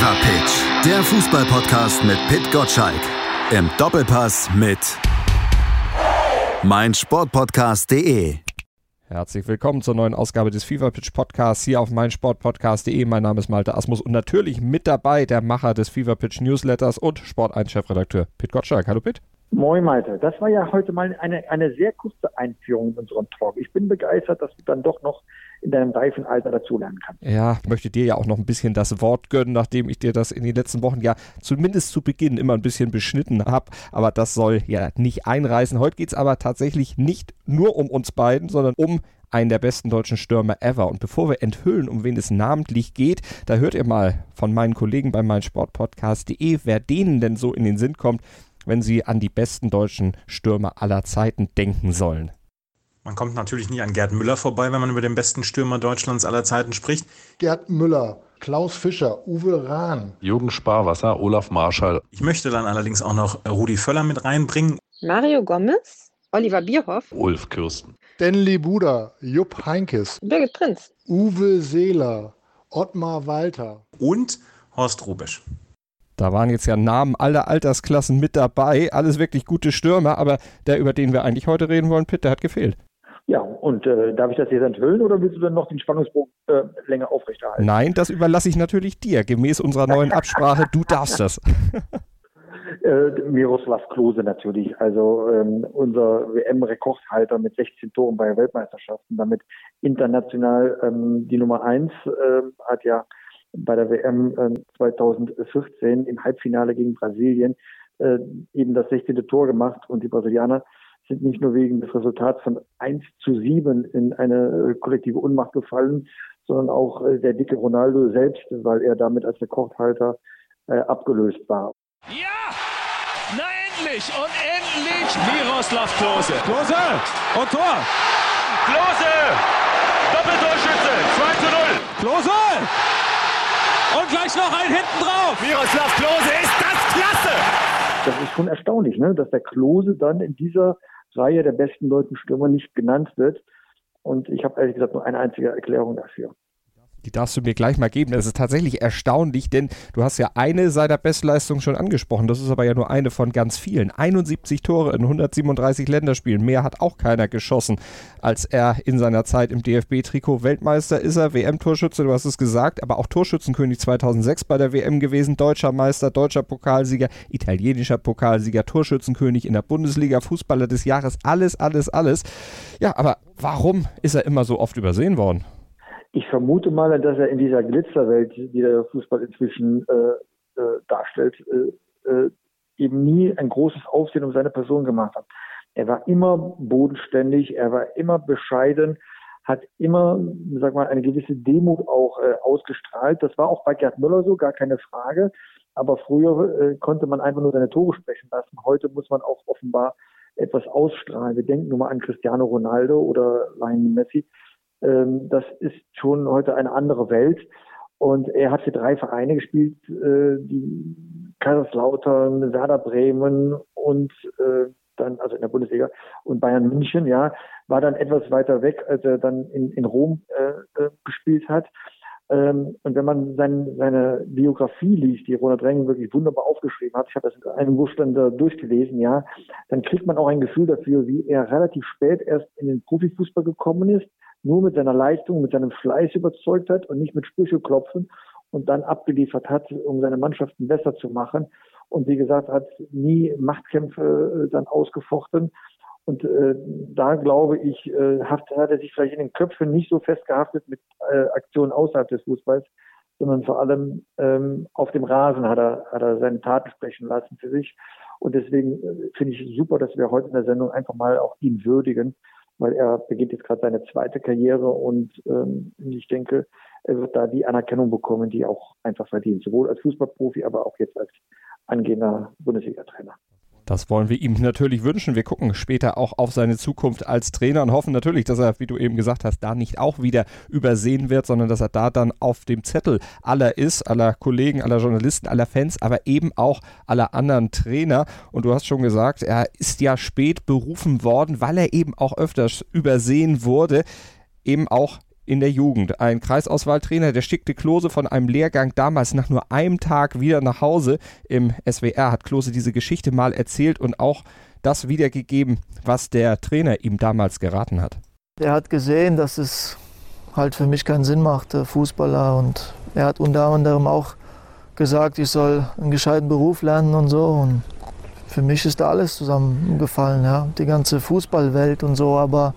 Fever Pitch, der Fußballpodcast mit Pit Gottschalk. Im Doppelpass mit meinsportpodcast.de. Herzlich willkommen zur neuen Ausgabe des Fever Pitch Podcasts hier auf meinsportpodcast.de. Mein Name ist Malte Asmus und natürlich mit dabei der Macher des Fever Pitch Newsletters und Sport 1 Chefredakteur Pit Gottschalk. Hallo Pit. Moin Malte, das war ja heute mal eine, eine sehr kurze Einführung in unserem Talk. Ich bin begeistert, dass du dann doch noch in deinem reifen Alter dazulernen kannst. Ja, möchte dir ja auch noch ein bisschen das Wort gönnen, nachdem ich dir das in den letzten Wochen ja zumindest zu Beginn immer ein bisschen beschnitten habe. Aber das soll ja nicht einreißen. Heute geht es aber tatsächlich nicht nur um uns beiden, sondern um einen der besten deutschen Stürmer ever. Und bevor wir enthüllen, um wen es namentlich geht, da hört ihr mal von meinen Kollegen bei meinsportpodcast.de, wer denen denn so in den Sinn kommt, wenn sie an die besten deutschen Stürmer aller Zeiten denken sollen. Man kommt natürlich nicht an Gerd Müller vorbei, wenn man über den besten Stürmer Deutschlands aller Zeiten spricht. Gerd Müller, Klaus Fischer, Uwe Rahn. Jürgen Sparwasser, Olaf Marschall. Ich möchte dann allerdings auch noch Rudi Völler mit reinbringen. Mario Gomez, Oliver Bierhoff, Ulf Kürsten. Stanley Buda, Jupp Heinkes, Birgit Prinz, Uwe Seeler, Ottmar Walter. Und Horst Rubisch. Da waren jetzt ja Namen aller Altersklassen mit dabei, alles wirklich gute Stürmer, aber der, über den wir eigentlich heute reden wollen, Pitt, der hat gefehlt. Ja, und äh, darf ich das jetzt enthüllen oder willst du dann noch den Spannungsbogen äh, länger aufrechterhalten? Nein, das überlasse ich natürlich dir, gemäß unserer neuen Absprache. Du darfst das. äh, Miroslav Klose natürlich, also ähm, unser WM-Rekordhalter mit 16 Toren bei Weltmeisterschaften, damit international ähm, die Nummer eins äh, hat ja bei der WM äh, 2014 im Halbfinale gegen Brasilien äh, eben das 16. Tor gemacht und die Brasilianer sind nicht nur wegen des Resultats von 1 zu 7 in eine äh, kollektive Unmacht gefallen, sondern auch äh, der dicke Ronaldo selbst, weil er damit als Rekordhalter äh, abgelöst war. Ja! Na endlich! Und endlich Miroslav Klose. Klose! Und Tor! Klose! Doppeltorschütze! 2 zu 0! Klose! Und gleich noch ein hinten drauf! Miroslav Klose ist das klasse! Das ist schon erstaunlich, ne? dass der Klose dann in dieser Reihe der besten deutschen Stürmer nicht genannt wird. Und ich habe ehrlich gesagt nur eine einzige Erklärung dafür. Die darfst du mir gleich mal geben. Das ist tatsächlich erstaunlich, denn du hast ja eine seiner Bestleistungen schon angesprochen. Das ist aber ja nur eine von ganz vielen. 71 Tore in 137 Länderspielen. Mehr hat auch keiner geschossen, als er in seiner Zeit im DFB-Trikot Weltmeister ist er, WM-Torschütze, du hast es gesagt, aber auch Torschützenkönig 2006 bei der WM gewesen, deutscher Meister, deutscher Pokalsieger, italienischer Pokalsieger, Torschützenkönig in der Bundesliga, Fußballer des Jahres, alles, alles, alles. Ja, aber warum ist er immer so oft übersehen worden? Ich vermute mal, dass er in dieser Glitzerwelt, die der Fußball inzwischen äh, äh, darstellt, äh, äh, eben nie ein großes Aufsehen um seine Person gemacht hat. Er war immer bodenständig, er war immer bescheiden, hat immer, sag mal, eine gewisse Demut auch äh, ausgestrahlt. Das war auch bei Gerd Müller so, gar keine Frage. Aber früher äh, konnte man einfach nur seine Tore sprechen lassen. Heute muss man auch offenbar etwas ausstrahlen. Wir denken nur mal an Cristiano Ronaldo oder Lionel Messi ähm, das ist schon heute eine andere Welt. Und er hat für drei Vereine gespielt, äh, die Kaiserslautern, Werder Bremen und äh, dann, also in der Bundesliga, und Bayern München, ja, war dann etwas weiter weg, als er dann in, in Rom äh, äh gespielt hat. Ähm, und wenn man sein, seine Biografie liest, die Ronald Reagan wirklich wunderbar aufgeschrieben hat, ich habe das in einem Wurstländer durchgelesen, ja, dann kriegt man auch ein Gefühl dafür, wie er relativ spät erst in den Profifußball gekommen ist, nur mit seiner Leistung, mit seinem Fleiß überzeugt hat und nicht mit Sprücheklopfen und dann abgeliefert hat, um seine Mannschaften besser zu machen. Und wie gesagt, hat nie Machtkämpfe äh, dann ausgefochten. Und äh, da glaube ich, äh, hat, hat er sich vielleicht in den Köpfen nicht so festgehaftet mit äh, Aktionen außerhalb des Fußballs, sondern vor allem ähm, auf dem Rasen hat er, hat er seine Taten sprechen lassen für sich. Und deswegen äh, finde ich super, dass wir heute in der Sendung einfach mal auch ihn würdigen weil er beginnt jetzt gerade seine zweite Karriere und ähm, ich denke, er wird da die Anerkennung bekommen, die er auch einfach verdient, sowohl als Fußballprofi, aber auch jetzt als angehender Bundesliga-Trainer. Das wollen wir ihm natürlich wünschen. Wir gucken später auch auf seine Zukunft als Trainer und hoffen natürlich, dass er, wie du eben gesagt hast, da nicht auch wieder übersehen wird, sondern dass er da dann auf dem Zettel aller ist, aller Kollegen, aller Journalisten, aller Fans, aber eben auch aller anderen Trainer. Und du hast schon gesagt, er ist ja spät berufen worden, weil er eben auch öfters übersehen wurde, eben auch in der Jugend. Ein Kreisauswahltrainer, der schickte Klose von einem Lehrgang damals nach nur einem Tag wieder nach Hause. Im SWR hat Klose diese Geschichte mal erzählt und auch das wiedergegeben, was der Trainer ihm damals geraten hat. Er hat gesehen, dass es halt für mich keinen Sinn macht, Fußballer. Und er hat unter anderem auch gesagt, ich soll einen gescheiten Beruf lernen und so. Und für mich ist da alles zusammengefallen, ja. die ganze Fußballwelt und so. Aber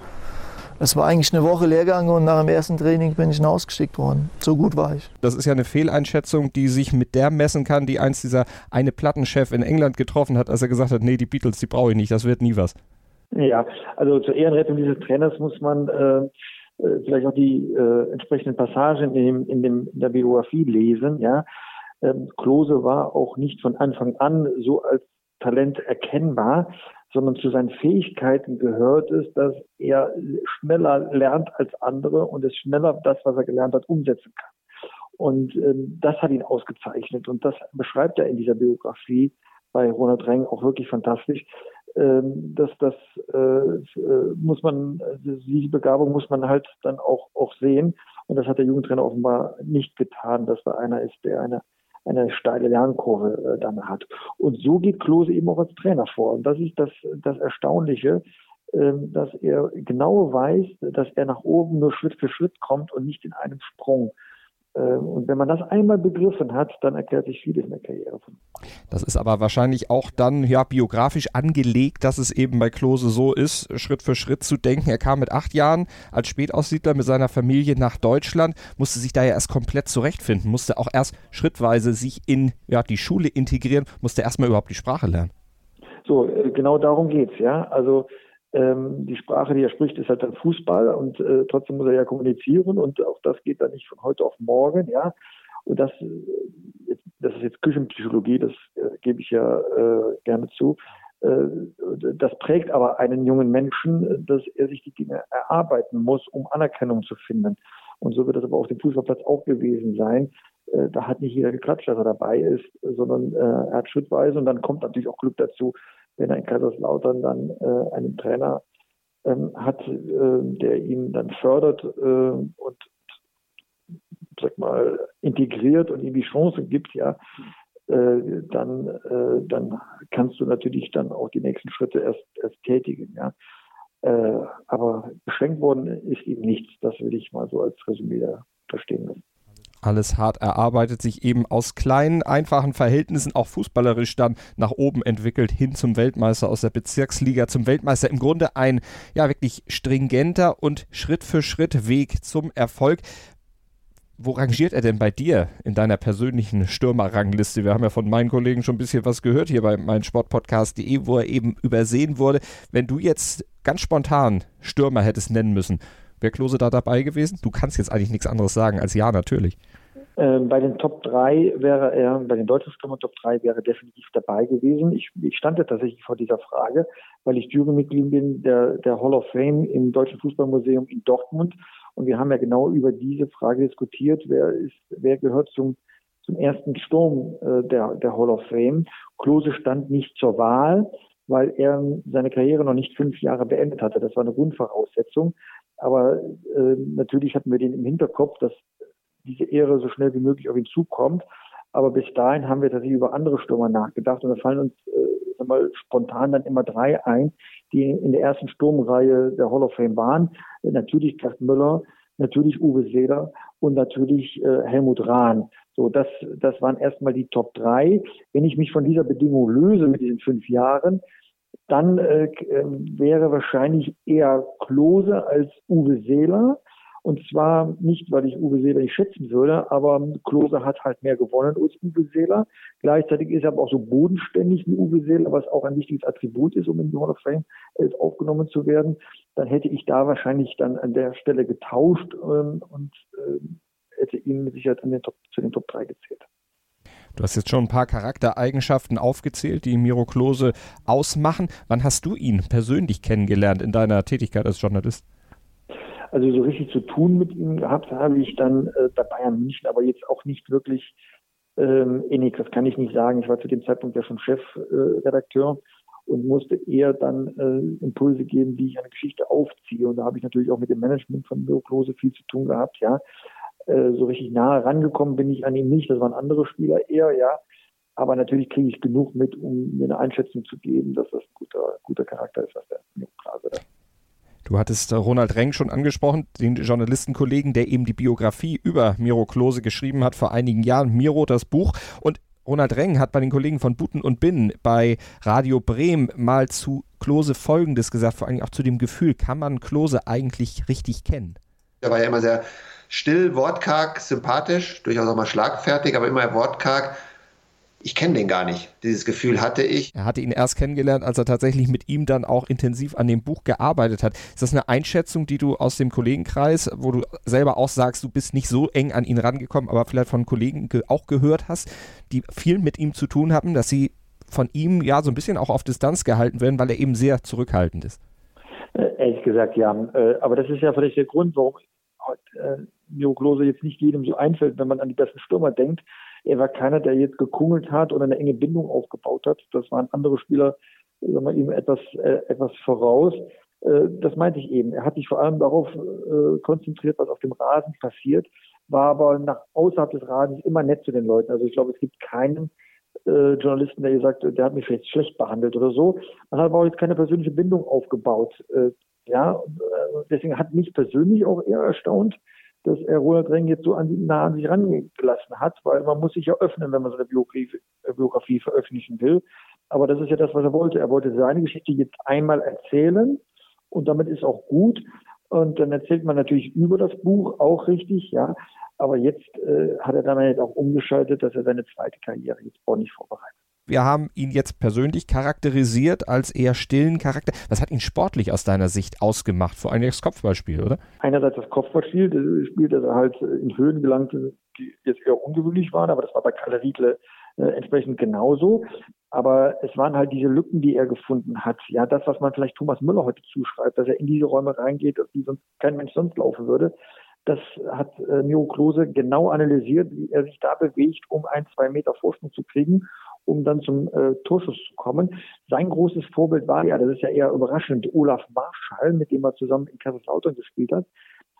es war eigentlich eine Woche Lehrgang und nach dem ersten Training bin ich hinausgeschickt worden. So gut war ich. Das ist ja eine Fehleinschätzung, die sich mit der messen kann, die einst dieser eine Plattenchef in England getroffen hat, als er gesagt hat, nee, die Beatles, die brauche ich nicht, das wird nie was. Ja, also zur Ehrenrettung dieses Trainers muss man äh, äh vielleicht auch die äh, entsprechenden Passagen in, dem, in, dem, in der Biografie lesen. Ja, ähm, Klose war auch nicht von Anfang an so als Talent erkennbar, sondern zu seinen Fähigkeiten gehört es, dass er schneller lernt als andere und es schneller das, was er gelernt hat, umsetzen kann. Und ähm, das hat ihn ausgezeichnet und das beschreibt er in dieser Biografie bei Ronald Reng auch wirklich fantastisch. Ähm, dass das äh, äh, muss man, diese Begabung muss man halt dann auch, auch sehen. Und das hat der Jugendtrainer offenbar nicht getan, dass er einer ist, der eine eine steile Lernkurve äh, dann hat. Und so geht Klose eben auch als Trainer vor. Und das ist das, das Erstaunliche, äh, dass er genau weiß, dass er nach oben nur Schritt für Schritt kommt und nicht in einem Sprung. Ähm, und wenn man das einmal begriffen hat, dann erklärt sich vieles in der Karriere. Das ist aber wahrscheinlich auch dann ja biografisch angelegt, dass es eben bei Klose so ist, Schritt für Schritt zu denken. Er kam mit acht Jahren als Spätaussiedler mit seiner Familie nach Deutschland, musste sich da ja erst komplett zurechtfinden, musste auch erst schrittweise sich in ja, die Schule integrieren, musste erstmal überhaupt die Sprache lernen. So, äh, genau darum geht's, ja. Also ähm, die Sprache, die er spricht, ist halt dann Fußball und äh, trotzdem muss er ja kommunizieren und auch das geht dann nicht von heute auf morgen, ja. Und das, äh, das ist jetzt Küchenpsychologie, das äh, gebe ich ja äh, gerne zu. Äh, das prägt aber einen jungen Menschen, dass er sich die Dinge erarbeiten muss, um Anerkennung zu finden. Und so wird das aber auf dem Fußballplatz auch gewesen sein. Äh, da hat nicht jeder geklatscht, dass er dabei ist, sondern er hat schrittweise und dann kommt natürlich auch Glück dazu, wenn er in Kaiserslautern dann äh, einen Trainer ähm, hat, äh, der ihn dann fördert äh, und sag mal integriert und ihm die Chance gibt, ja, äh, dann, äh, dann kannst du natürlich dann auch die nächsten Schritte erst, erst tätigen, ja. Äh, aber beschränkt worden ist ihm nichts. Das will ich mal so als Resümee da verstehen lassen alles hart erarbeitet, sich eben aus kleinen, einfachen Verhältnissen auch fußballerisch dann nach oben entwickelt, hin zum Weltmeister aus der Bezirksliga, zum Weltmeister. Im Grunde ein ja wirklich stringenter und Schritt für Schritt Weg zum Erfolg. Wo rangiert er denn bei dir in deiner persönlichen Stürmerrangliste? Wir haben ja von meinen Kollegen schon ein bisschen was gehört hier bei meinsportpodcast.de, wo er eben übersehen wurde. Wenn du jetzt ganz spontan Stürmer hättest nennen müssen, Wäre Klose da dabei gewesen? Du kannst jetzt eigentlich nichts anderes sagen als ja, natürlich. Ähm, bei den Top 3 wäre er, bei den deutschen Stürmern Top 3 wäre definitiv dabei gewesen. Ich, ich stand ja tatsächlich vor dieser Frage, weil ich Jurymitglied bin der, der Hall of Fame im Deutschen Fußballmuseum in Dortmund. Und wir haben ja genau über diese Frage diskutiert, wer ist, wer gehört zum, zum ersten Sturm äh, der, der Hall of Fame. Klose stand nicht zur Wahl, weil er seine Karriere noch nicht fünf Jahre beendet hatte. Das war eine Grundvoraussetzung. Aber äh, natürlich hatten wir den im Hinterkopf, dass diese Ehre so schnell wie möglich auf ihn zukommt. Aber bis dahin haben wir tatsächlich über andere Stürmer nachgedacht und da fallen uns äh, mal spontan dann immer drei ein, die in der ersten Sturmreihe der Hall of Fame waren. Natürlich Gerd Müller, natürlich Uwe Seeler und natürlich äh, Helmut Rahn. So, das, das waren erstmal die Top drei. Wenn ich mich von dieser Bedingung löse mit diesen fünf Jahren, dann äh, ähm, wäre wahrscheinlich eher Klose als Uwe Seeler. Und zwar nicht, weil ich Uwe Seeler nicht schätzen würde, aber Klose hat halt mehr gewonnen als Uwe Seeler. Gleichzeitig ist er aber auch so bodenständig wie Uwe Seeler, was auch ein wichtiges Attribut ist, um in die Hall of Fame aufgenommen zu werden. Dann hätte ich da wahrscheinlich dann an der Stelle getauscht ähm, und äh, hätte ihn mit Sicherheit an den Top, zu den Top 3 gezählt. Du hast jetzt schon ein paar Charaktereigenschaften aufgezählt, die Miro Klose ausmachen. Wann hast du ihn persönlich kennengelernt in deiner Tätigkeit als Journalist? Also so richtig zu tun mit ihm gehabt habe ich dann äh, bei Bayern München, aber jetzt auch nicht wirklich ähm, innig. Das kann ich nicht sagen. Ich war zu dem Zeitpunkt ja schon Chefredakteur. Äh, und musste eher dann äh, Impulse geben, wie ich eine Geschichte aufziehe. Und da habe ich natürlich auch mit dem Management von Miro Klose viel zu tun gehabt, ja. Äh, so richtig nahe rangekommen bin ich an ihm nicht, das waren andere Spieler eher, ja. Aber natürlich kriege ich genug mit, um mir eine Einschätzung zu geben, dass das ein guter, guter Charakter ist, was der Klase da Du hattest äh, Ronald Reng schon angesprochen, den Journalistenkollegen, der eben die Biografie über Miro Klose geschrieben hat vor einigen Jahren. Miro, das Buch. Und Ronald Reng hat bei den Kollegen von Buten und Binnen bei Radio Bremen mal zu Klose Folgendes gesagt, vor allem auch zu dem Gefühl, kann man Klose eigentlich richtig kennen? Er war ja immer sehr still, wortkarg, sympathisch, durchaus auch mal schlagfertig, aber immer wortkarg ich kenne den gar nicht. Dieses Gefühl hatte ich. Er hatte ihn erst kennengelernt, als er tatsächlich mit ihm dann auch intensiv an dem Buch gearbeitet hat. Ist das eine Einschätzung, die du aus dem Kollegenkreis, wo du selber auch sagst, du bist nicht so eng an ihn rangekommen, aber vielleicht von Kollegen ge auch gehört hast, die viel mit ihm zu tun haben, dass sie von ihm ja so ein bisschen auch auf Distanz gehalten werden, weil er eben sehr zurückhaltend ist? Äh, ehrlich gesagt, ja. Äh, aber das ist ja vielleicht der Grund, warum äh, Miro Klose jetzt nicht jedem so einfällt, wenn man an die besten Stürmer denkt er war keiner, der jetzt gekungelt hat oder eine enge Bindung aufgebaut hat. Das waren andere Spieler, sagen wir, ihm etwas, äh, etwas voraus. Äh, das meinte ich eben. Er hat sich vor allem darauf äh, konzentriert, was auf dem Rasen passiert, war aber nach außerhalb des Rasens immer nett zu den Leuten. Also ich glaube, es gibt keinen äh, Journalisten, der gesagt, der hat mich vielleicht schlecht behandelt oder so. Man hat aber auch jetzt keine persönliche Bindung aufgebaut. Äh, ja, äh, deswegen hat mich persönlich auch eher erstaunt, dass er Ronald Reng jetzt so an, nah an sich rangelassen hat, weil man muss sich ja öffnen, wenn man so eine Biografie, äh, Biografie veröffentlichen will. Aber das ist ja das, was er wollte. Er wollte seine Geschichte jetzt einmal erzählen und damit ist auch gut. Und dann erzählt man natürlich über das Buch auch richtig, ja. Aber jetzt äh, hat er dann halt auch umgeschaltet, dass er seine zweite Karriere jetzt auch nicht vorbereitet. Wir haben ihn jetzt persönlich charakterisiert als eher stillen Charakter. Was hat ihn sportlich aus deiner Sicht ausgemacht? Vor allem das Kopfballspiel, oder? Einerseits das Kopfballspiel, das Spiel, das er halt in Höhen gelangte, die jetzt eher ungewöhnlich waren, aber das war bei Kalle Riedle äh, entsprechend genauso. Aber es waren halt diese Lücken, die er gefunden hat. Ja, das, was man vielleicht Thomas Müller heute zuschreibt, dass er in diese Räume reingeht, wie sonst kein Mensch sonst laufen würde. Das hat äh, Miro Klose genau analysiert, wie er sich da bewegt, um ein, zwei Meter Vorsprung zu kriegen um dann zum äh, Torschuss zu kommen. Sein großes Vorbild war ja, das ist ja eher überraschend, Olaf Marschall, mit dem er zusammen in Kaiserslautern gespielt hat.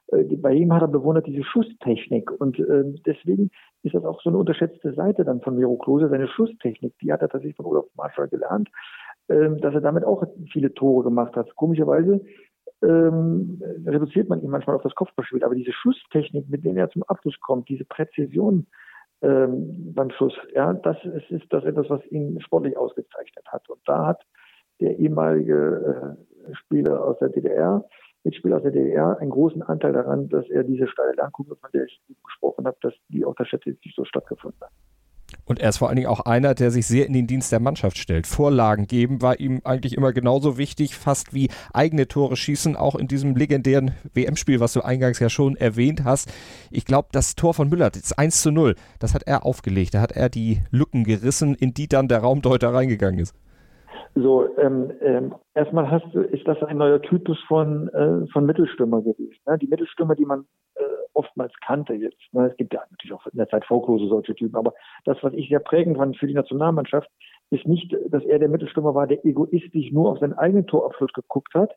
Äh, bei ihm hat er bewundert diese Schusstechnik und äh, deswegen ist das auch so eine unterschätzte Seite dann von Miro Klose, seine Schusstechnik, die hat er tatsächlich von Olaf Marschall gelernt, äh, dass er damit auch viele Tore gemacht hat. Komischerweise ähm, reduziert man ihn manchmal auf das Kopfballspiel, aber diese Schusstechnik, mit der er zum Abschluss kommt, diese Präzision, ähm, beim Schuss. Ja, das ist, ist das etwas, was ihn sportlich ausgezeichnet hat. Und da hat der ehemalige äh, Spieler aus der DDR, Mitspieler aus der DDR, einen großen Anteil daran, dass er diese steile Lernkurve, von der ich gesprochen habe, dass die auch statistisch so stattgefunden hat. Und er ist vor allen Dingen auch einer, der sich sehr in den Dienst der Mannschaft stellt. Vorlagen geben war ihm eigentlich immer genauso wichtig, fast wie eigene Tore schießen, auch in diesem legendären WM-Spiel, was du eingangs ja schon erwähnt hast. Ich glaube, das Tor von Müller, das 1 zu 0, das hat er aufgelegt. Da hat er die Lücken gerissen, in die dann der Raumdeuter reingegangen ist. So, ähm, ähm, erstmal hast du, ist das ein neuer Typus von, äh, von Mittelstürmer gewesen. Ne? Die Mittelstürmer, die man äh, oftmals kannte jetzt. Ne? Es gibt ja natürlich auch in der Zeit Folklose solche Typen, aber das, was ich sehr prägend fand für die Nationalmannschaft, ist nicht, dass er der Mittelstürmer war, der egoistisch nur auf seinen eigenen Torabschluss geguckt hat,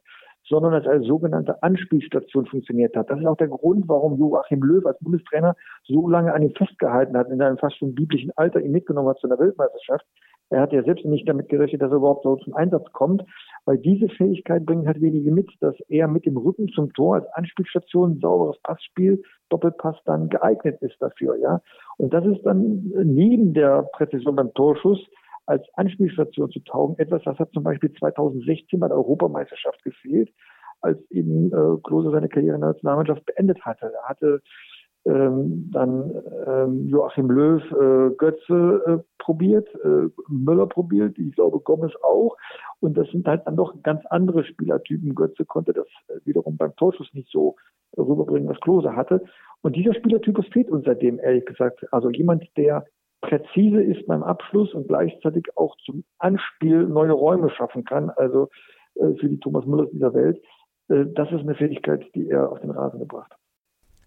sondern als eine sogenannte Anspielstation funktioniert hat. Das ist auch der Grund, warum Joachim Löw als Bundestrainer so lange an ihm festgehalten hat, in einem fast schon biblischen Alter ihn mitgenommen hat zu einer Weltmeisterschaft. Er hat ja selbst nicht damit gerechnet, dass er überhaupt so zum Einsatz kommt, weil diese Fähigkeit bringen halt wenige mit, dass er mit dem Rücken zum Tor als Anspielstation sauberes Passspiel, Doppelpass dann geeignet ist dafür, ja. Und das ist dann neben der Präzision beim Torschuss als Anspielstation zu taugen. Etwas, das hat zum Beispiel 2016 bei der Europameisterschaft gefehlt, als eben äh, Klose seine Karriere in der Nationalmannschaft beendet hatte. Er hatte ähm, dann ähm, Joachim Löw äh, Götze äh, probiert, äh, Müller probiert, ich glaube Gomez auch. Und das sind halt dann doch ganz andere Spielertypen. Götze konnte das äh, wiederum beim Torschuss nicht so rüberbringen, was Klose hatte. Und dieser Spielertypus fehlt uns seitdem, ehrlich gesagt. Also jemand, der präzise ist beim Abschluss und gleichzeitig auch zum Anspiel neue Räume schaffen kann, also äh, für die Thomas Müller dieser Welt. Äh, das ist eine Fähigkeit, die er auf den Rasen gebracht hat.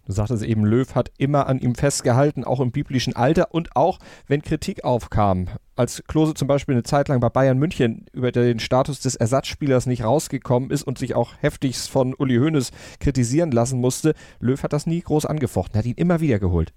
Du sagtest eben, Löw hat immer an ihm festgehalten, auch im biblischen Alter und auch, wenn Kritik aufkam. Als Klose zum Beispiel eine Zeit lang bei Bayern München über den Status des Ersatzspielers nicht rausgekommen ist und sich auch heftigst von Uli Hoeneß kritisieren lassen musste, Löw hat das nie groß angefochten, hat ihn immer wieder geholt.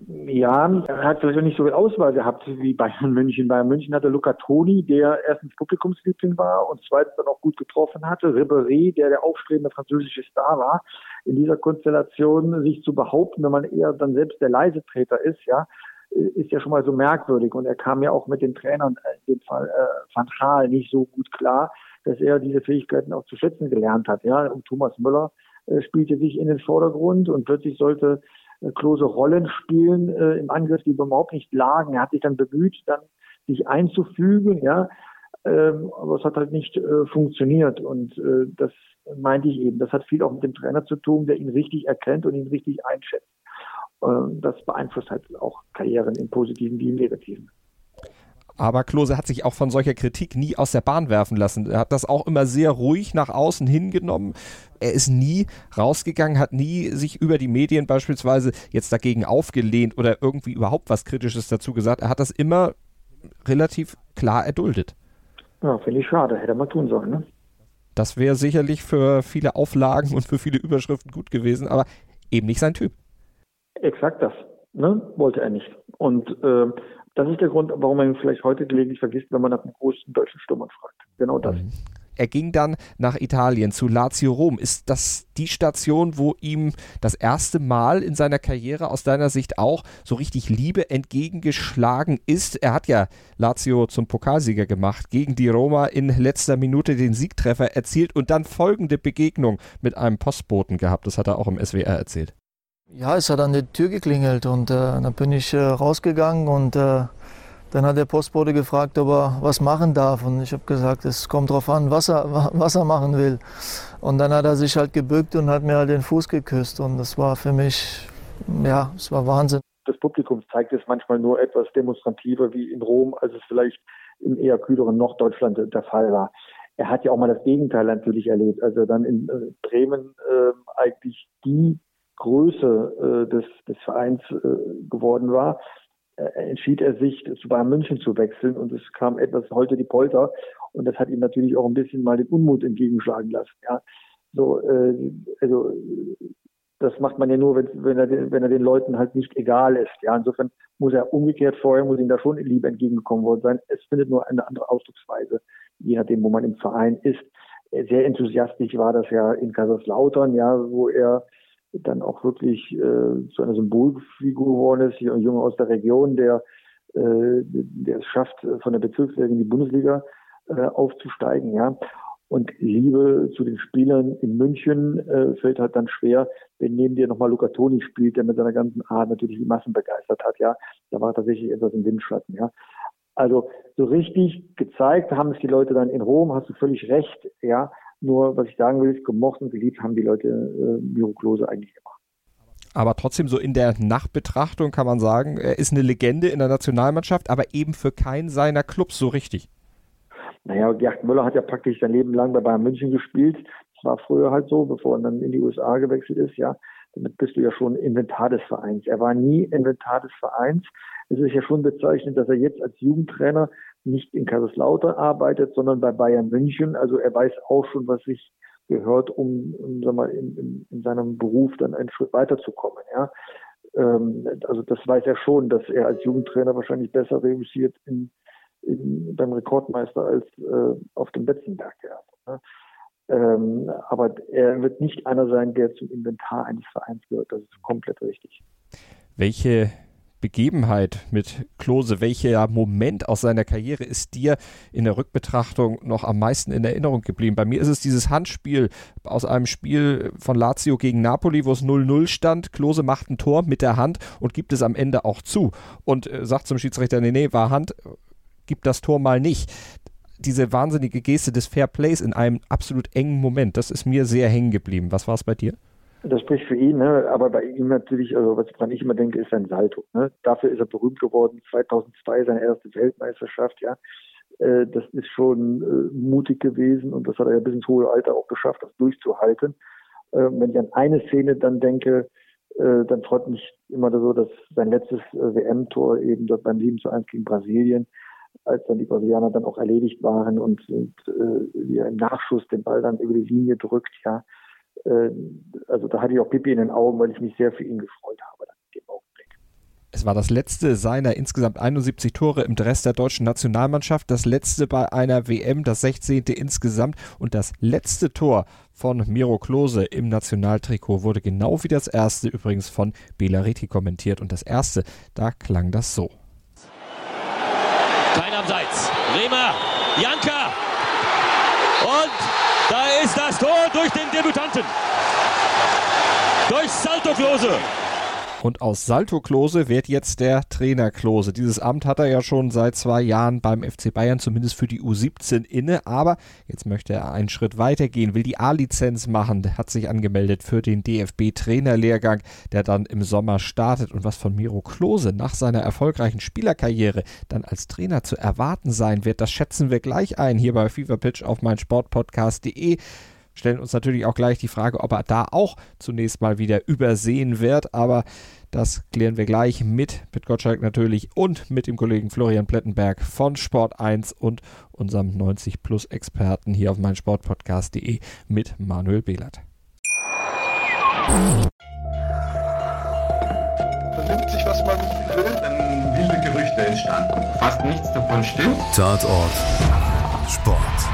Ja, er hat vielleicht auch nicht so viel Auswahl gehabt wie Bayern München. Bayern München hatte Luca Toni, der erstens Publikumsliebling war und zweitens dann auch gut getroffen hatte. Ribéry, der der aufstrebende französische Star war. In dieser Konstellation sich zu behaupten, wenn man eher dann selbst der Leisetreter ist, ja, ist ja schon mal so merkwürdig. Und er kam ja auch mit den Trainern, in dem Fall äh, Van Gaal, nicht so gut klar, dass er diese Fähigkeiten auch zu schätzen gelernt hat. Ja, und Thomas Müller äh, spielte sich in den Vordergrund und plötzlich sollte äh, Klose Rollen spielen äh, im Angriff, die überhaupt nicht lagen. Er hat sich dann bemüht, dann sich einzufügen, ja, ähm, aber es hat halt nicht äh, funktioniert und äh, das meinte ich eben. Das hat viel auch mit dem Trainer zu tun, der ihn richtig erkennt und ihn richtig einschätzt. Äh, das beeinflusst halt auch Karrieren im Positiven wie im Negativen. Aber Klose hat sich auch von solcher Kritik nie aus der Bahn werfen lassen. Er hat das auch immer sehr ruhig nach außen hingenommen. Er ist nie rausgegangen, hat nie sich über die Medien beispielsweise jetzt dagegen aufgelehnt oder irgendwie überhaupt was Kritisches dazu gesagt. Er hat das immer relativ klar erduldet. Ja, finde ich schade. Hätte man tun sollen. Ne? Das wäre sicherlich für viele Auflagen und für viele Überschriften gut gewesen, aber eben nicht sein Typ. Exakt das. Ne? Wollte er nicht. Und äh, das ist der Grund, warum man ihn vielleicht heute gelegentlich vergisst, wenn man nach einem großen deutschen Stürmer fragt. Genau das. Mhm. Er ging dann nach Italien zu Lazio Rom. Ist das die Station, wo ihm das erste Mal in seiner Karriere aus deiner Sicht auch so richtig Liebe entgegengeschlagen ist? Er hat ja Lazio zum Pokalsieger gemacht, gegen die Roma in letzter Minute den Siegtreffer erzielt und dann folgende Begegnung mit einem Postboten gehabt. Das hat er auch im SWR erzählt. Ja, es hat an der Tür geklingelt und äh, dann bin ich äh, rausgegangen und äh, dann hat der Postbote gefragt, ob er was machen darf und ich habe gesagt, es kommt darauf an, was er, was er machen will. Und dann hat er sich halt gebückt und hat mir halt den Fuß geküsst und das war für mich, ja, es war Wahnsinn. Das Publikum zeigt es manchmal nur etwas demonstrativer wie in Rom, als es vielleicht im eher kühleren Norddeutschland der Fall war. Er hat ja auch mal das Gegenteil natürlich erlebt. Also dann in äh, Bremen äh, eigentlich die Größe äh, des, des Vereins äh, geworden war, äh, entschied er sich, zu Bayern München zu wechseln und es kam etwas heute die Polter und das hat ihm natürlich auch ein bisschen mal den Unmut entgegenschlagen lassen. Ja, so äh, also das macht man ja nur, wenn, wenn, er, wenn er den Leuten halt nicht egal ist. Ja, insofern muss er umgekehrt vorher, muss ihm da schon Liebe entgegengekommen worden sein. Es findet nur eine andere Ausdrucksweise, je nachdem, wo man im Verein ist. Sehr enthusiastisch war das ja in Kaiserslautern, ja, wo er dann auch wirklich äh, zu einer Symbolfigur geworden ist. Hier ein Junge aus der Region, der, äh, der es schafft, von der Bezirksliga in die Bundesliga äh, aufzusteigen. Ja. Und Liebe zu den Spielern in München äh, fällt halt dann schwer, wenn neben dir nochmal Luca Toni spielt, der mit seiner ganzen Art natürlich die Massen begeistert hat. Ja, da war tatsächlich etwas im Windschatten. Ja, also so richtig gezeigt haben es die Leute dann in Rom. Hast du völlig recht. Ja, nur, was ich sagen will, ist, gemocht und geliebt haben die Leute äh, Miro Klose eigentlich immer. Aber trotzdem so in der Nachbetrachtung kann man sagen, er ist eine Legende in der Nationalmannschaft, aber eben für keinen seiner Clubs so richtig. Naja, Gerd Müller hat ja praktisch sein Leben lang bei Bayern München gespielt. Das war früher halt so, bevor er dann in die USA gewechselt ist, ja. Damit bist du ja schon Inventar des Vereins. Er war nie Inventar des Vereins. Es ist ja schon bezeichnend, dass er jetzt als Jugendtrainer nicht in Kaiserslautern arbeitet, sondern bei Bayern München. Also er weiß auch schon, was sich gehört, um, um sag mal, in, in, in seinem Beruf dann einen Schritt weiterzukommen. Ja. Ähm, also das weiß er schon, dass er als Jugendtrainer wahrscheinlich besser reüssiert in, in, beim Rekordmeister als äh, auf dem Betzenberg. Ja. Ne. Ähm, aber er wird nicht einer sein, der zum Inventar eines Vereins gehört. Das ist komplett richtig. Welche Begebenheit mit Klose, welcher Moment aus seiner Karriere ist dir in der Rückbetrachtung noch am meisten in Erinnerung geblieben? Bei mir ist es dieses Handspiel aus einem Spiel von Lazio gegen Napoli, wo es 0-0 stand. Klose macht ein Tor mit der Hand und gibt es am Ende auch zu und äh, sagt zum Schiedsrichter, nee, nee, war Hand, gibt das Tor mal nicht. Diese wahnsinnige Geste des Fair Plays in einem absolut engen Moment, das ist mir sehr hängen geblieben. Was war es bei dir? Das spricht für ihn, ne? aber bei ihm natürlich, also was ich immer denke, ist sein Salto. Ne? Dafür ist er berühmt geworden. 2002 seine erste Weltmeisterschaft, ja. Äh, das ist schon äh, mutig gewesen und das hat er ja bis ins hohe Alter auch geschafft, das durchzuhalten. Äh, wenn ich an eine Szene dann denke, äh, dann freut mich immer so, dass sein letztes äh, WM-Tor eben dort beim 7 zu 1 gegen Brasilien, als dann die Brasilianer dann auch erledigt waren und, und äh, wie er im Nachschuss den Ball dann über die Linie drückt, ja. Äh, also da hatte ich auch Pipi in den Augen, weil ich mich sehr für ihn gefreut habe. Es war das letzte seiner insgesamt 71 Tore im Dress der deutschen Nationalmannschaft, das letzte bei einer WM, das 16. insgesamt und das letzte Tor von Miro Klose im Nationaltrikot wurde genau wie das erste übrigens von Belariti kommentiert und das erste, da klang das so. Kein Abseits. Bremer, Janka ist das Tor durch den Debütanten. Durch Salto Klose. Und aus Salto Klose wird jetzt der Trainer Klose. Dieses Amt hat er ja schon seit zwei Jahren beim FC Bayern, zumindest für die U17 inne. Aber jetzt möchte er einen Schritt weiter gehen, will die A-Lizenz machen. Hat sich angemeldet für den DFB-Trainerlehrgang, der dann im Sommer startet. Und was von Miro Klose nach seiner erfolgreichen Spielerkarriere dann als Trainer zu erwarten sein wird, das schätzen wir gleich ein hier bei Fever Pitch auf meinsportpodcast.de stellen uns natürlich auch gleich die Frage, ob er da auch zunächst mal wieder übersehen wird. Aber das klären wir gleich mit Pit Gottschalk natürlich und mit dem Kollegen Florian Plettenberg von Sport 1 und unserem 90 Plus Experten hier auf meinsportpodcast.de mit Manuel Behlert. Vernimmt sich, was man will, dann wilde Gerüchte entstanden. Fast nichts davon stimmt. Tatort Sport.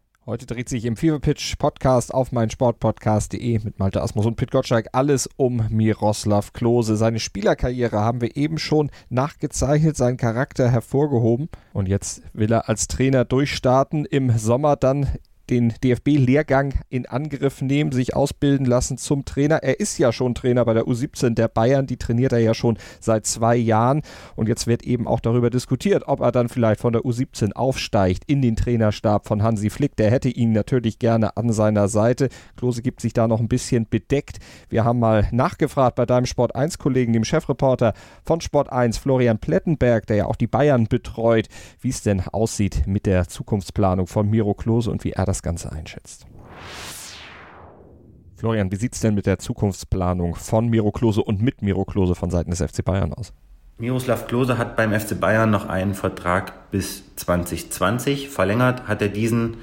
Heute dreht sich im Fever Pitch Podcast auf mein Sportpodcast.de mit Malte Asmus und Pit Gottschalk alles um Miroslav Klose. Seine Spielerkarriere haben wir eben schon nachgezeichnet, seinen Charakter hervorgehoben und jetzt will er als Trainer durchstarten. Im Sommer dann den DFB-Lehrgang in Angriff nehmen, sich ausbilden lassen zum Trainer. Er ist ja schon Trainer bei der U17 der Bayern, die trainiert er ja schon seit zwei Jahren und jetzt wird eben auch darüber diskutiert, ob er dann vielleicht von der U17 aufsteigt in den Trainerstab von Hansi Flick. Der hätte ihn natürlich gerne an seiner Seite. Klose gibt sich da noch ein bisschen bedeckt. Wir haben mal nachgefragt bei deinem Sport 1 Kollegen, dem Chefreporter von Sport 1, Florian Plettenberg, der ja auch die Bayern betreut, wie es denn aussieht mit der Zukunftsplanung von Miro Klose und wie er das Ganze einschätzt. Florian, wie sieht es denn mit der Zukunftsplanung von Miro Klose und mit Miro Klose von Seiten des FC Bayern aus? Miroslav Klose hat beim FC Bayern noch einen Vertrag bis 2020. Verlängert hat er diesen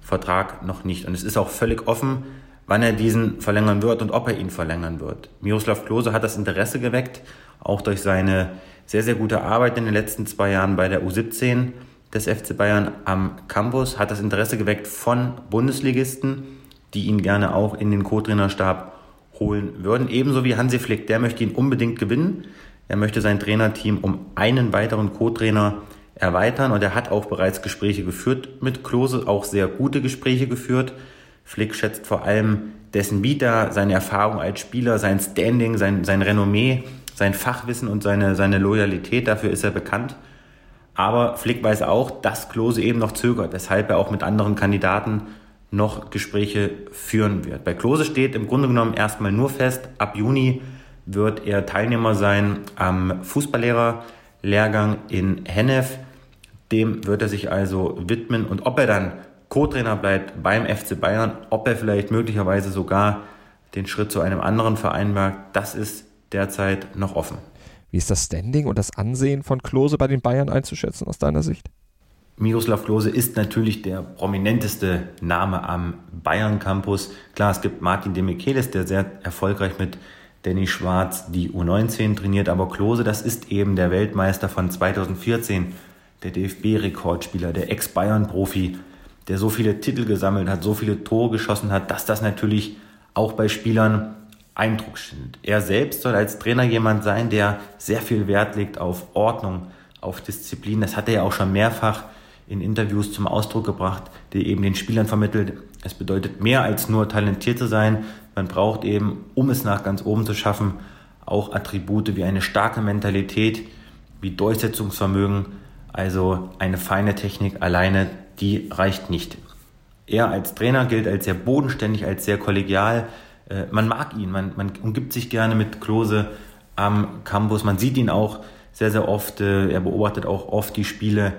Vertrag noch nicht. Und es ist auch völlig offen, wann er diesen verlängern wird und ob er ihn verlängern wird. Miroslav Klose hat das Interesse geweckt, auch durch seine sehr, sehr gute Arbeit in den letzten zwei Jahren bei der U17 des FC Bayern am Campus, hat das Interesse geweckt von Bundesligisten, die ihn gerne auch in den Co-Trainerstab holen würden. Ebenso wie Hansi Flick, der möchte ihn unbedingt gewinnen. Er möchte sein Trainerteam um einen weiteren Co-Trainer erweitern und er hat auch bereits Gespräche geführt mit Klose, auch sehr gute Gespräche geführt. Flick schätzt vor allem dessen Vita, seine Erfahrung als Spieler, sein Standing, sein, sein Renommee, sein Fachwissen und seine, seine Loyalität, dafür ist er bekannt. Aber Flick weiß auch, dass Klose eben noch zögert, weshalb er auch mit anderen Kandidaten noch Gespräche führen wird. Bei Klose steht im Grunde genommen erstmal nur fest, ab Juni wird er Teilnehmer sein am Fußballlehrerlehrgang in Hennef. Dem wird er sich also widmen und ob er dann Co-Trainer bleibt beim FC Bayern, ob er vielleicht möglicherweise sogar den Schritt zu einem anderen Verein wagt, das ist derzeit noch offen. Wie ist das Standing und das Ansehen von Klose bei den Bayern einzuschätzen aus deiner Sicht? Miroslav Klose ist natürlich der prominenteste Name am Bayern Campus. Klar, es gibt Martin de Michelis, der sehr erfolgreich mit Danny Schwarz die U19 trainiert, aber Klose, das ist eben der Weltmeister von 2014, der DFB-Rekordspieler, der Ex-Bayern-Profi, der so viele Titel gesammelt hat, so viele Tore geschossen hat, dass das natürlich auch bei Spielern Eindruck schindet. Er selbst soll als Trainer jemand sein, der sehr viel Wert legt auf Ordnung, auf Disziplin. Das hat er ja auch schon mehrfach in Interviews zum Ausdruck gebracht, der eben den Spielern vermittelt, es bedeutet mehr als nur talentiert zu sein. Man braucht eben, um es nach ganz oben zu schaffen, auch Attribute wie eine starke Mentalität, wie Durchsetzungsvermögen, also eine feine Technik alleine, die reicht nicht. er als Trainer gilt als sehr bodenständig, als sehr kollegial. Äh, man mag ihn, man, man umgibt sich gerne mit Klose am Campus. Man sieht ihn auch sehr, sehr oft. Äh, er beobachtet auch oft die Spiele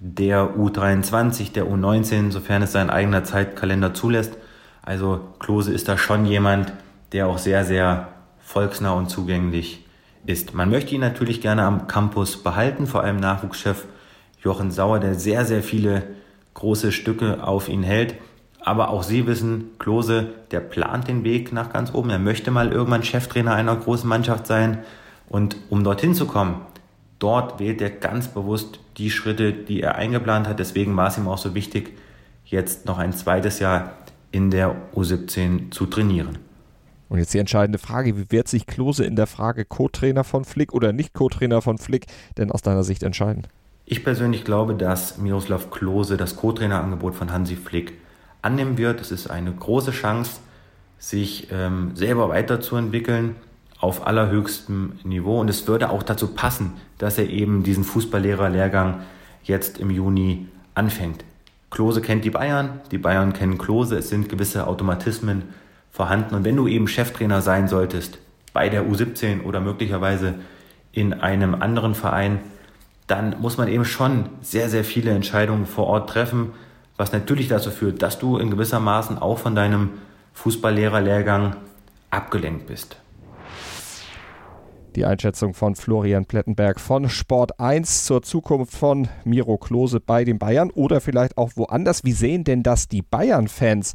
der U23, der U19, sofern es sein eigener Zeitkalender zulässt. Also Klose ist da schon jemand, der auch sehr, sehr volksnah und zugänglich ist. Man möchte ihn natürlich gerne am Campus behalten, vor allem Nachwuchschef Jochen Sauer, der sehr, sehr viele große Stücke auf ihn hält. Aber auch Sie wissen, Klose, der plant den Weg nach ganz oben. Er möchte mal irgendwann Cheftrainer einer großen Mannschaft sein. Und um dorthin zu kommen, dort wählt er ganz bewusst die Schritte, die er eingeplant hat. Deswegen war es ihm auch so wichtig, jetzt noch ein zweites Jahr in der U17 zu trainieren. Und jetzt die entscheidende Frage, wie wird sich Klose in der Frage Co-Trainer von Flick oder nicht Co-Trainer von Flick denn aus deiner Sicht entscheiden? Ich persönlich glaube, dass Miroslav Klose das Co-Trainerangebot von Hansi Flick annehmen wird. Es ist eine große Chance, sich ähm, selber weiterzuentwickeln auf allerhöchstem Niveau. Und es würde auch dazu passen, dass er eben diesen Fußballlehrerlehrgang jetzt im Juni anfängt. Klose kennt die Bayern, die Bayern kennen Klose, es sind gewisse Automatismen vorhanden. Und wenn du eben Cheftrainer sein solltest, bei der U17 oder möglicherweise in einem anderen Verein, dann muss man eben schon sehr, sehr viele Entscheidungen vor Ort treffen, was natürlich dazu führt, dass du in gewisser Maßen auch von deinem Fußballlehrerlehrgang abgelenkt bist. Die Einschätzung von Florian Plettenberg von Sport 1 zur Zukunft von Miro Klose bei den Bayern oder vielleicht auch woanders. Wie sehen denn das die Bayern-Fans?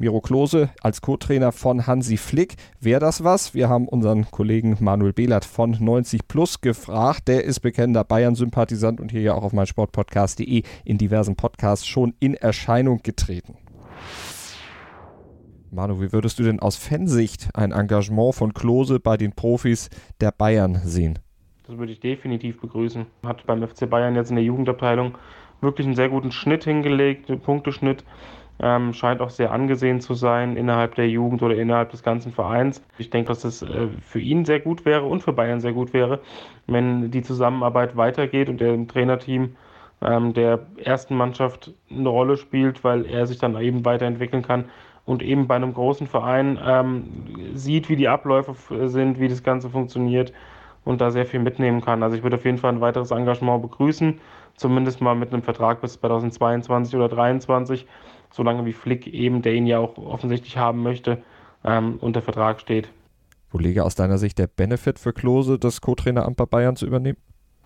Miro Klose als Co-Trainer von Hansi Flick. Wäre das was? Wir haben unseren Kollegen Manuel Behlert von 90 Plus gefragt. Der ist bekennender Bayern-Sympathisant und hier ja auch auf meinsportpodcast.de in diversen Podcasts schon in Erscheinung getreten. Manu, wie würdest du denn aus Fansicht ein Engagement von Klose bei den Profis der Bayern sehen? Das würde ich definitiv begrüßen. Hat beim FC Bayern jetzt in der Jugendabteilung wirklich einen sehr guten Schnitt hingelegt, einen Punkteschnitt. Ähm, scheint auch sehr angesehen zu sein innerhalb der Jugend oder innerhalb des ganzen Vereins. Ich denke, dass es äh, für ihn sehr gut wäre und für Bayern sehr gut wäre, wenn die Zusammenarbeit weitergeht und der im Trainerteam ähm, der ersten Mannschaft eine Rolle spielt, weil er sich dann eben weiterentwickeln kann und eben bei einem großen Verein ähm, sieht, wie die Abläufe sind, wie das Ganze funktioniert und da sehr viel mitnehmen kann. Also ich würde auf jeden Fall ein weiteres Engagement begrüßen, zumindest mal mit einem Vertrag bis 2022 oder 2023 solange wie Flick eben, der ihn ja auch offensichtlich haben möchte, ähm, unter Vertrag steht. Wo liege aus deiner Sicht der Benefit für Klose, das Co-Traineramt bei Bayern zu übernehmen?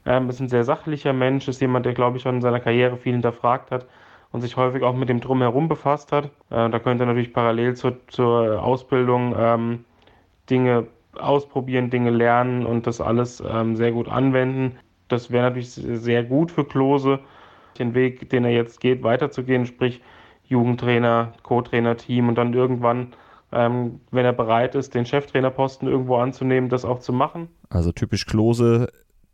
Ähm, ist ein sehr sachlicher Mensch, ist jemand, der, glaube ich, schon in seiner Karriere viel hinterfragt hat und sich häufig auch mit dem Drumherum befasst hat. Äh, da könnte er natürlich parallel zur, zur Ausbildung ähm, Dinge ausprobieren, Dinge lernen und das alles ähm, sehr gut anwenden. Das wäre natürlich sehr gut für Klose, den Weg, den er jetzt geht, weiterzugehen, sprich Jugendtrainer, Co-Trainer-Team und dann irgendwann, ähm, wenn er bereit ist, den Cheftrainerposten irgendwo anzunehmen, das auch zu machen. Also typisch Klose,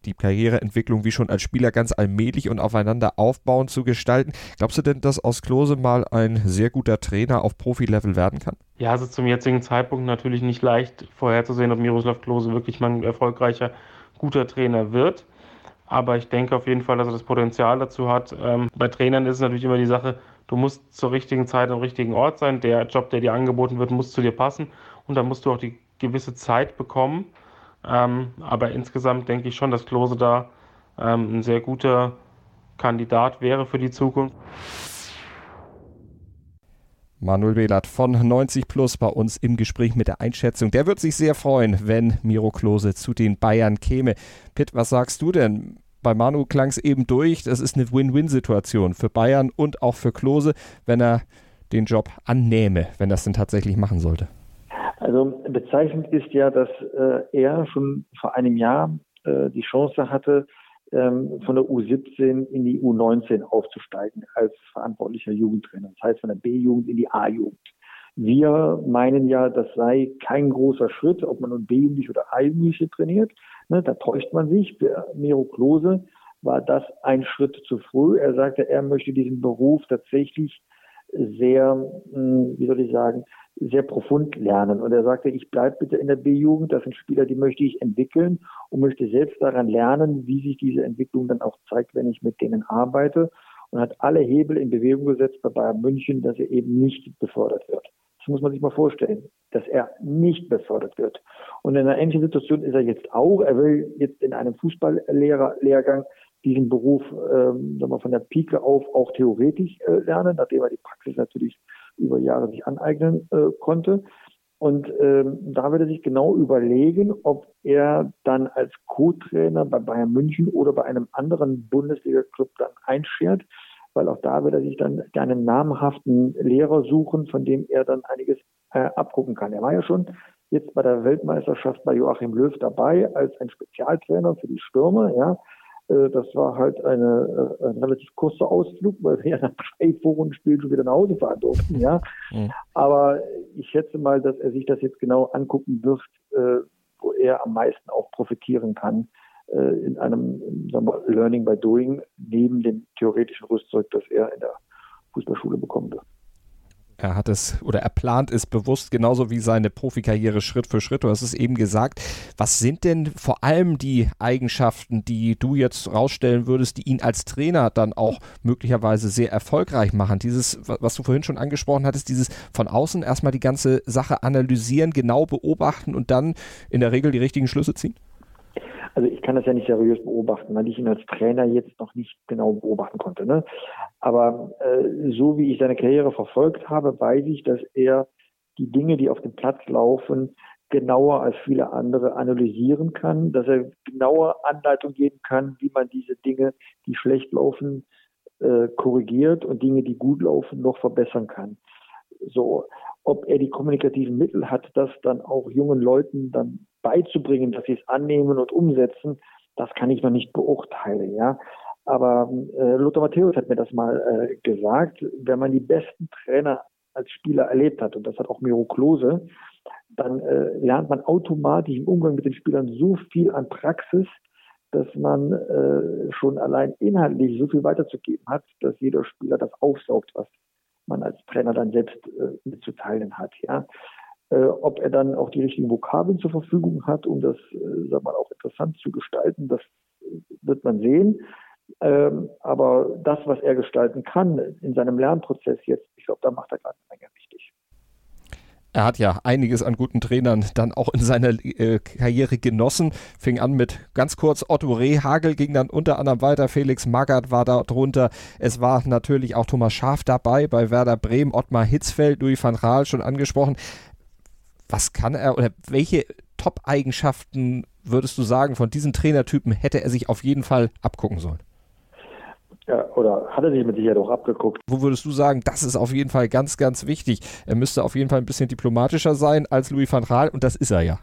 die Karriereentwicklung wie schon als Spieler ganz allmählich und aufeinander aufbauend zu gestalten. Glaubst du denn, dass aus Klose mal ein sehr guter Trainer auf Profilevel werden kann? Ja, also zum jetzigen Zeitpunkt natürlich nicht leicht vorherzusehen, ob Miroslav Klose wirklich mal ein erfolgreicher, guter Trainer wird. Aber ich denke auf jeden Fall, dass er das Potenzial dazu hat. Ähm, bei Trainern ist es natürlich immer die Sache, Du musst zur richtigen Zeit am richtigen Ort sein. Der Job, der dir angeboten wird, muss zu dir passen. Und dann musst du auch die gewisse Zeit bekommen. Ähm, aber insgesamt denke ich schon, dass Klose da ähm, ein sehr guter Kandidat wäre für die Zukunft. Manuel Behlert von 90 Plus bei uns im Gespräch mit der Einschätzung. Der wird sich sehr freuen, wenn Miro Klose zu den Bayern käme. Pitt, was sagst du denn? Bei Manu klang es eben durch. Das ist eine Win-Win-Situation für Bayern und auch für Klose, wenn er den Job annähme, wenn es denn tatsächlich machen sollte. Also bezeichnend ist ja, dass äh, er schon vor einem Jahr äh, die Chance hatte, ähm, von der U17 in die U19 aufzusteigen als verantwortlicher Jugendtrainer. Das heißt von der B-Jugend in die A-Jugend. Wir meinen ja, das sei kein großer Schritt, ob man nun B-Jugendlich oder A-Jugendliche trainiert. Ne, da täuscht man sich. Für Miro Klose war das ein Schritt zu früh. Er sagte, er möchte diesen Beruf tatsächlich sehr, hm, wie soll ich sagen, sehr profund lernen. Und er sagte, ich bleibe bitte in der B-Jugend. Das sind Spieler, die möchte ich entwickeln und möchte selbst daran lernen, wie sich diese Entwicklung dann auch zeigt, wenn ich mit denen arbeite. und hat alle Hebel in Bewegung gesetzt bei Bayern München, dass er eben nicht befördert wird. Das muss man sich mal vorstellen, dass er nicht befördert wird. Und in einer ähnlichen Situation ist er jetzt auch. Er will jetzt in einem Fußballlehrgang diesen Beruf ähm, von der Pike auf auch theoretisch äh, lernen, nachdem er die Praxis natürlich über Jahre sich aneignen äh, konnte. Und ähm, da wird er sich genau überlegen, ob er dann als Co-Trainer bei Bayern München oder bei einem anderen Bundesliga-Club dann einschert, weil auch da wird er sich dann einen namhaften Lehrer suchen, von dem er dann einiges äh, abgucken kann. Er war ja schon jetzt bei der Weltmeisterschaft bei Joachim Löw dabei als ein Spezialtrainer für die Stürmer, ja. Äh, das war halt eine, äh, ein relativ kurzer Ausflug, weil wir ja nach drei Vorrundenspielen schon wieder nach Hause fahren durften, ja. Mhm. Aber ich schätze mal, dass er sich das jetzt genau angucken wird, äh, wo er am meisten auch profitieren kann in einem sagen wir, Learning by Doing neben dem theoretischen Rüstzeug, das er in der Fußballschule bekommen wird. Er hat es oder er plant es bewusst, genauso wie seine Profikarriere Schritt für Schritt. Du hast es eben gesagt. Was sind denn vor allem die Eigenschaften, die du jetzt rausstellen würdest, die ihn als Trainer dann auch möglicherweise sehr erfolgreich machen? Dieses, was du vorhin schon angesprochen hattest, dieses von außen erstmal die ganze Sache analysieren, genau beobachten und dann in der Regel die richtigen Schlüsse ziehen? Also ich kann das ja nicht seriös beobachten, weil ich ihn als Trainer jetzt noch nicht genau beobachten konnte. Ne? Aber äh, so wie ich seine Karriere verfolgt habe, weiß ich, dass er die Dinge, die auf dem Platz laufen, genauer als viele andere analysieren kann, dass er genauer Anleitung geben kann, wie man diese Dinge, die schlecht laufen, äh, korrigiert und Dinge, die gut laufen, noch verbessern kann. So, ob er die kommunikativen Mittel hat, das dann auch jungen Leuten dann beizubringen, dass sie es annehmen und umsetzen, das kann ich noch nicht beurteilen, ja. Aber äh, Lothar Matthäus hat mir das mal äh, gesagt, wenn man die besten Trainer als Spieler erlebt hat, und das hat auch Miro Klose, dann äh, lernt man automatisch im Umgang mit den Spielern so viel an Praxis, dass man äh, schon allein inhaltlich so viel weiterzugeben hat, dass jeder Spieler das aufsaugt, was man als Trainer dann selbst äh, mitzuteilen hat. Ja. Äh, ob er dann auch die richtigen Vokabeln zur Verfügung hat, um das, äh, sag mal, auch interessant zu gestalten, das wird man sehen. Ähm, aber das, was er gestalten kann in seinem Lernprozess jetzt, ich glaube, da macht er gerade. Er hat ja einiges an guten Trainern dann auch in seiner äh, Karriere genossen. Fing an mit ganz kurz Otto Rehagel, ging dann unter anderem weiter. Felix Magath war da drunter. Es war natürlich auch Thomas Schaaf dabei bei Werder Bremen, Ottmar Hitzfeld, Louis van Raal schon angesprochen was kann er oder welche Top-Eigenschaften würdest du sagen, von diesen Trainertypen hätte er sich auf jeden Fall abgucken sollen? Ja, oder hat er sich mit Sicherheit auch abgeguckt. Wo würdest du sagen, das ist auf jeden Fall ganz, ganz wichtig? Er müsste auf jeden Fall ein bisschen diplomatischer sein als Louis van Gaal und das ist er ja.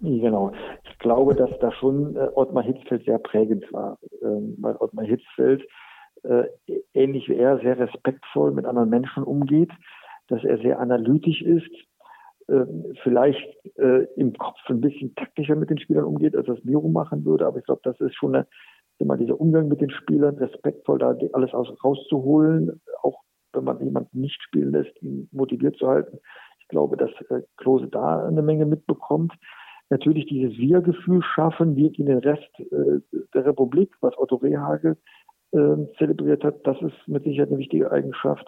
Genau. Ich glaube, dass da schon äh, Ottmar Hitzfeld sehr prägend war, ähm, weil Ottmar Hitzfeld äh, ähnlich wie er sehr respektvoll mit anderen Menschen umgeht, dass er sehr analytisch ist, äh, vielleicht im Kopf ein bisschen taktischer mit den Spielern umgeht, als das Miro machen würde. Aber ich glaube, das ist schon eine, immer dieser Umgang mit den Spielern, respektvoll da alles aus, rauszuholen, auch wenn man jemanden nicht spielen lässt, ihn motiviert zu halten. Ich glaube, dass äh, Klose da eine Menge mitbekommt. Natürlich dieses Wir-Gefühl schaffen, wir in den Rest äh, der Republik, was Otto Rehagel äh, zelebriert hat, das ist mit Sicherheit eine wichtige Eigenschaft.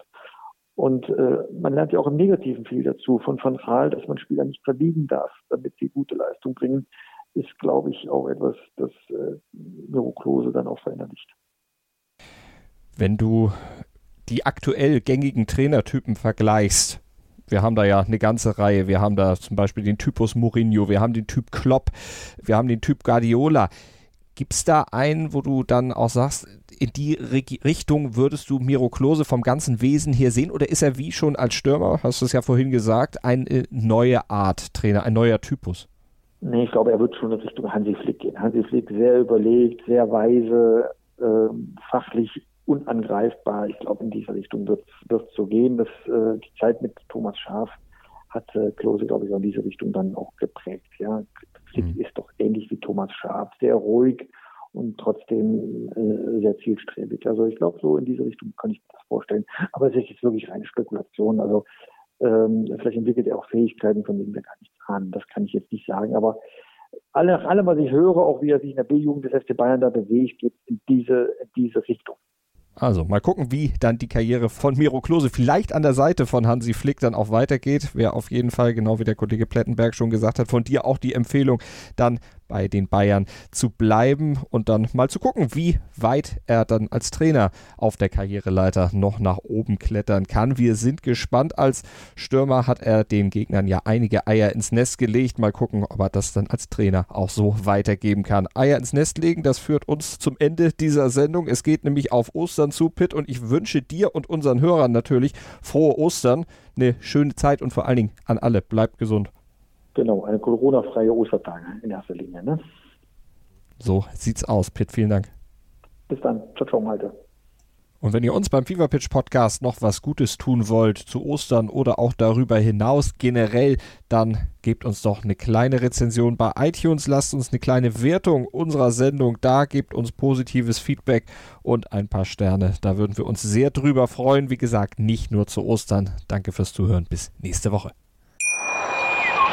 Und äh, man lernt ja auch im Negativen viel dazu von Van Gaal, dass man Spieler nicht verbiegen darf, damit sie gute Leistung bringen, ist, glaube ich, auch etwas, das äh, Neuroklose dann auch verinnerlicht. Wenn du die aktuell gängigen Trainertypen vergleichst, wir haben da ja eine ganze Reihe. Wir haben da zum Beispiel den Typus Mourinho, wir haben den Typ Klopp, wir haben den Typ Guardiola. Gibt es da einen, wo du dann auch sagst, in die Richtung würdest du Miro Klose vom ganzen Wesen hier sehen? Oder ist er wie schon als Stürmer, hast du es ja vorhin gesagt, eine neue Art Trainer, ein neuer Typus? Nee, ich glaube, er wird schon in Richtung Hansi Flick gehen. Hansi Flick sehr überlegt, sehr weise, äh, fachlich unangreifbar. Ich glaube, in diese Richtung wird es so gehen. dass äh, die Zeit mit Thomas Schaf hat äh, Klose, glaube ich, in diese Richtung dann auch geprägt. Ja, Flick mhm. ist doch ähnlich wie Thomas Schaf, sehr ruhig, und trotzdem äh, sehr zielstrebig. Also ich glaube, so in diese Richtung kann ich mir das vorstellen. Aber es ist jetzt wirklich reine Spekulation. Also ähm, vielleicht entwickelt er auch Fähigkeiten, von denen wir gar nichts ahnen. Das kann ich jetzt nicht sagen. Aber alle, alle, was ich höre, auch wie er sich in der B-Jugend des FC Bayern da bewegt, geht in diese, in diese Richtung. Also mal gucken, wie dann die Karriere von Miro Klose vielleicht an der Seite von Hansi Flick dann auch weitergeht. Wäre auf jeden Fall, genau wie der Kollege Plettenberg schon gesagt hat, von dir auch die Empfehlung, dann bei den Bayern zu bleiben und dann mal zu gucken, wie weit er dann als Trainer auf der Karriereleiter noch nach oben klettern kann. Wir sind gespannt. Als Stürmer hat er den Gegnern ja einige Eier ins Nest gelegt. Mal gucken, ob er das dann als Trainer auch so weitergeben kann. Eier ins Nest legen, das führt uns zum Ende dieser Sendung. Es geht nämlich auf Ostern zu, Pitt, und ich wünsche dir und unseren Hörern natürlich frohe Ostern, eine schöne Zeit und vor allen Dingen an alle. Bleibt gesund. Genau, eine Corona-freie Ostertage in erster Linie. Ne? So sieht's aus, Pitt. Vielen Dank. Bis dann. Ciao, ciao, Malte. Und wenn ihr uns beim Fever Pitch Podcast noch was Gutes tun wollt zu Ostern oder auch darüber hinaus generell, dann gebt uns doch eine kleine Rezension bei iTunes, lasst uns eine kleine Wertung unserer Sendung da, gebt uns positives Feedback und ein paar Sterne. Da würden wir uns sehr drüber freuen. Wie gesagt, nicht nur zu Ostern. Danke fürs Zuhören. Bis nächste Woche.